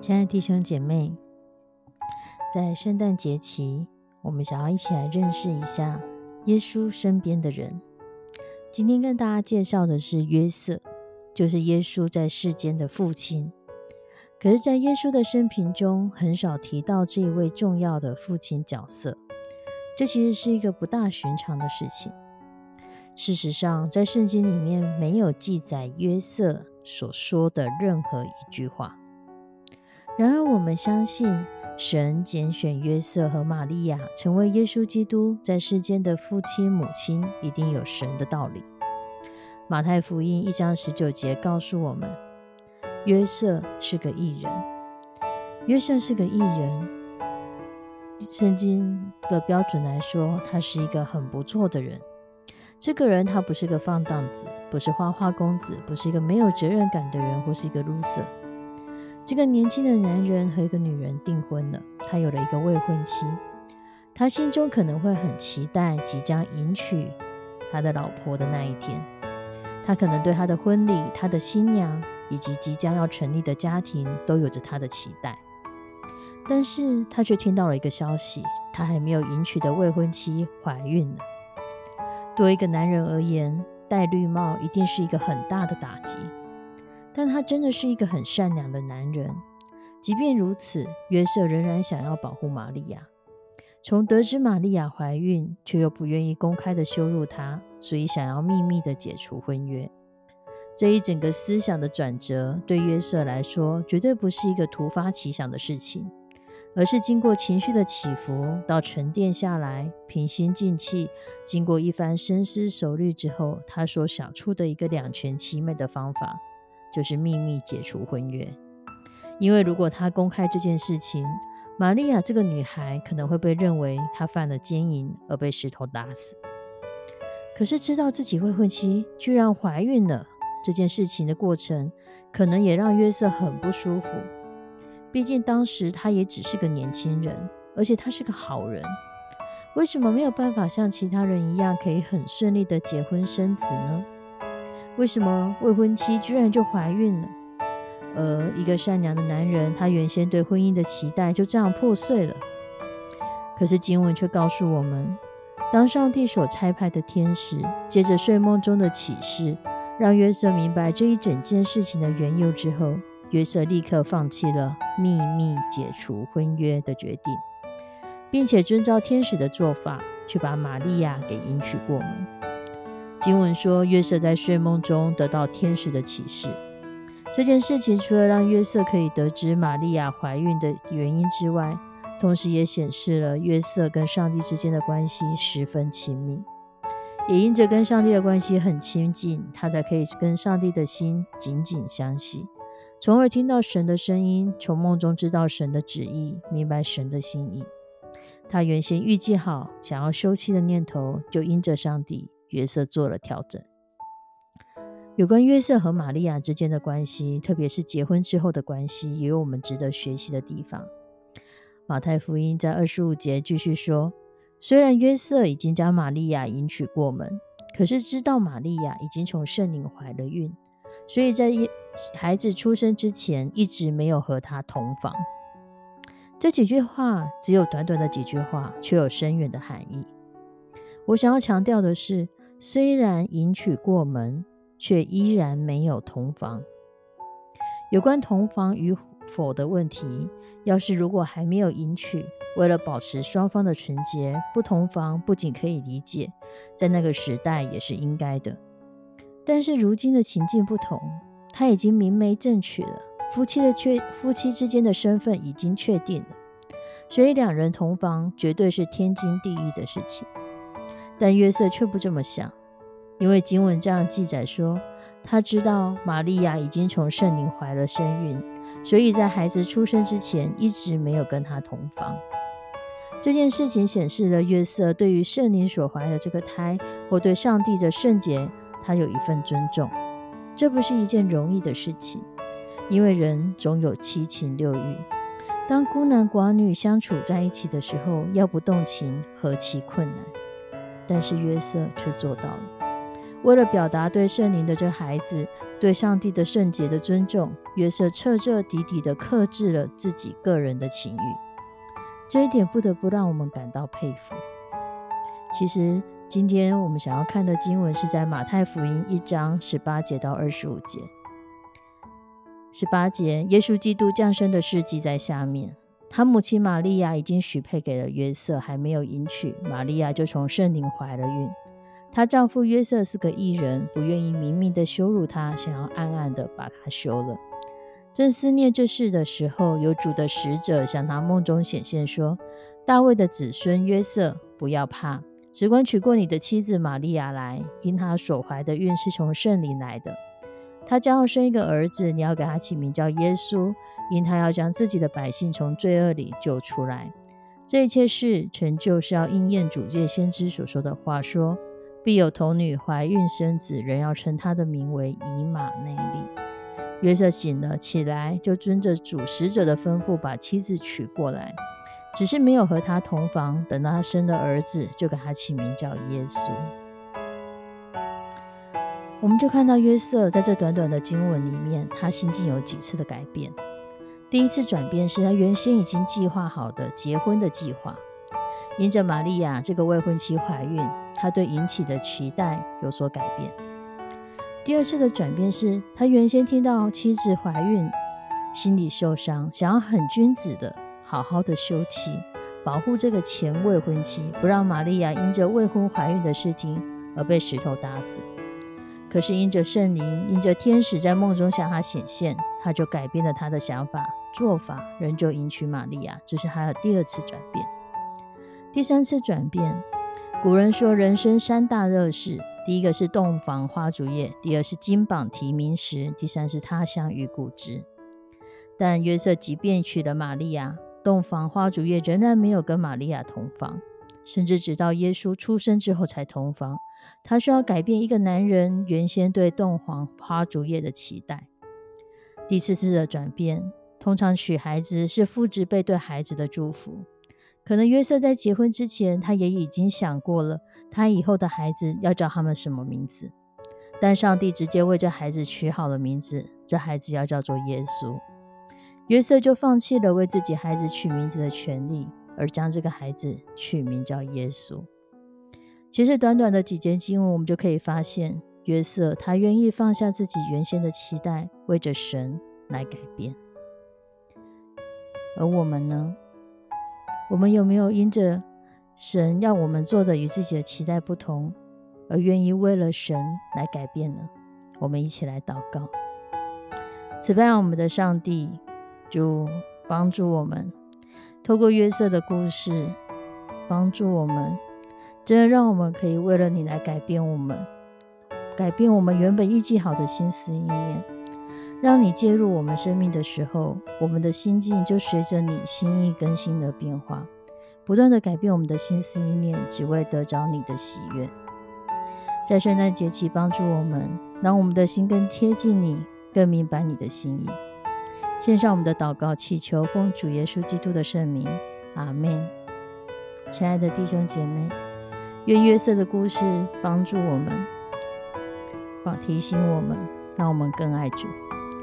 亲爱的弟兄姐妹，在圣诞节期，我们想要一起来认识一下耶稣身边的人。今天跟大家介绍的是约瑟，就是耶稣在世间的父亲。可是，在耶稣的生平中，很少提到这一位重要的父亲角色。这其实是一个不大寻常的事情。事实上，在圣经里面没有记载约瑟所说的任何一句话。然而，我们相信神拣选约瑟和玛利亚成为耶稣基督在世间的父亲母亲，一定有神的道理。马太福音一章十九节告诉我们，约瑟是个艺人。约瑟是个艺人，圣经的标准来说，他是一个很不错的人。这个人他不是个放荡子，不是花花公子，不是一个没有责任感的人，或是一个 loser。这个年轻的男人和一个女人订婚了，他有了一个未婚妻，他心中可能会很期待即将迎娶他的老婆的那一天，他可能对他的婚礼、他的新娘以及即将要成立的家庭都有着他的期待，但是他却听到了一个消息，他还没有迎娶的未婚妻怀孕了。对一个男人而言，戴绿帽一定是一个很大的打击。但他真的是一个很善良的男人。即便如此，约瑟仍然想要保护玛利亚。从得知玛利亚怀孕，却又不愿意公开的羞辱她，所以想要秘密的解除婚约。这一整个思想的转折，对约瑟来说，绝对不是一个突发奇想的事情，而是经过情绪的起伏，到沉淀下来，平心静气，经过一番深思熟虑之后，他所想出的一个两全其美的方法。就是秘密解除婚约，因为如果他公开这件事情，玛利亚这个女孩可能会被认为她犯了奸淫而被石头打死。可是知道自己未婚妻居然怀孕了这件事情的过程，可能也让约瑟很不舒服。毕竟当时他也只是个年轻人，而且他是个好人，为什么没有办法像其他人一样可以很顺利的结婚生子呢？为什么未婚妻居然就怀孕了？而一个善良的男人，他原先对婚姻的期待就这样破碎了。可是经文却告诉我们，当上帝所差派的天使接着睡梦中的启示，让约瑟明白这一整件事情的缘由之后，约瑟立刻放弃了秘密解除婚约的决定，并且遵照天使的做法，去把玛利亚给迎娶过门。经文说，约瑟在睡梦中得到天使的启示。这件事情除了让约瑟可以得知玛利亚怀孕的原因之外，同时也显示了约瑟跟上帝之间的关系十分亲密。也因着跟上帝的关系很亲近，他才可以跟上帝的心紧紧相系，从而听到神的声音，从梦中知道神的旨意，明白神的心意。他原先预计好想要休妻的念头，就因着上帝。约瑟做了调整。有关约瑟和玛利亚之间的关系，特别是结婚之后的关系，也有我们值得学习的地方。马太福音在二十五节继续说：虽然约瑟已经将玛利亚迎娶过门，可是知道玛利亚已经从圣灵怀了孕，所以在孩子出生之前一直没有和他同房。这几句话只有短短的几句话，却有深远的含义。我想要强调的是，虽然迎娶过门，却依然没有同房。有关同房与否的问题，要是如果还没有迎娶，为了保持双方的纯洁，不同房不仅可以理解，在那个时代也是应该的。但是如今的情境不同，他已经明媒正娶了，夫妻的确夫妻之间的身份已经确定了，所以两人同房绝对是天经地义的事情。但约瑟却不这么想，因为经文这样记载说，他知道玛利亚已经从圣灵怀了身孕，所以在孩子出生之前一直没有跟他同房。这件事情显示了约瑟对于圣灵所怀的这个胎，或对上帝的圣洁，他有一份尊重。这不是一件容易的事情，因为人总有七情六欲，当孤男寡女相处在一起的时候，要不动情何其困难。但是约瑟却做到了。为了表达对圣灵的这孩子、对上帝的圣洁的尊重，约瑟彻彻底底的克制了自己个人的情欲。这一点不得不让我们感到佩服。其实，今天我们想要看的经文是在马太福音一章十八节到二十五节。十八节，耶稣基督降生的事记在下面。他母亲玛利亚已经许配给了约瑟，还没有迎娶，玛利亚就从圣灵怀了孕。她丈夫约瑟是个异人，不愿意明明的羞辱她，想要暗暗的把她休了。正思念这事的时候，有主的使者向他梦中显现，说：“大卫的子孙约瑟，不要怕，只管娶过你的妻子玛利亚来，因她所怀的孕是从圣灵来的。”他将要生一个儿子，你要给他起名叫耶稣，因他要将自己的百姓从罪恶里救出来。这一切事成就，是要应验主界先知所说的话：说必有童女怀孕生子，人要称他的名为以马内利。约瑟醒了起来，就遵着主使者的吩咐，把妻子娶过来，只是没有和他同房。等到他生了儿子，就给他起名叫耶稣。我们就看到约瑟在这短短的经文里面，他心境有几次的改变。第一次转变是他原先已经计划好的结婚的计划，因着玛利亚这个未婚妻怀孕，他对引起的期待有所改变。第二次的转变是他原先听到妻子怀孕，心里受伤，想要很君子的好好的休妻，保护这个前未婚妻，不让玛利亚因着未婚怀孕的事情而被石头打死。可是因着圣灵，因着天使在梦中向他显现，他就改变了他的想法做法，仍旧迎娶玛利亚。这是他的第二次转变。第三次转变，古人说人生三大乐事：第一个是洞房花烛夜，第二是金榜题名时，第三是他乡遇故知。但约瑟即便娶了玛利亚，洞房花烛夜仍然没有跟玛利亚同房，甚至直到耶稣出生之后才同房。他需要改变一个男人原先对洞房花烛夜的期待。第四次的转变，通常娶孩子是父执辈对孩子的祝福。可能约瑟在结婚之前，他也已经想过了，他以后的孩子要叫他们什么名字。但上帝直接为这孩子取好了名字，这孩子要叫做耶稣。约瑟就放弃了为自己孩子取名字的权利，而将这个孩子取名叫耶稣。其实短短的几节经文，我们就可以发现，约瑟他愿意放下自己原先的期待，为着神来改变。而我们呢？我们有没有因着神要我们做的与自己的期待不同，而愿意为了神来改变呢？我们一起来祷告，此外，我们的上帝就帮助我们，透过约瑟的故事，帮助我们。真的让我们可以为了你来改变我们，改变我们原本预计好的心思意念，让你介入我们生命的时候，我们的心境就随着你心意更新的变化，不断的改变我们的心思意念，只为得着你的喜悦。在圣诞节期帮助我们，让我们的心更贴近你，更明白你的心意。献上我们的祷告，祈求奉主耶稣基督的圣名，阿门。亲爱的弟兄姐妹。愿约瑟的故事帮助我们，帮提醒我们，让我们更爱主。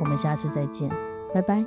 我们下次再见，拜拜。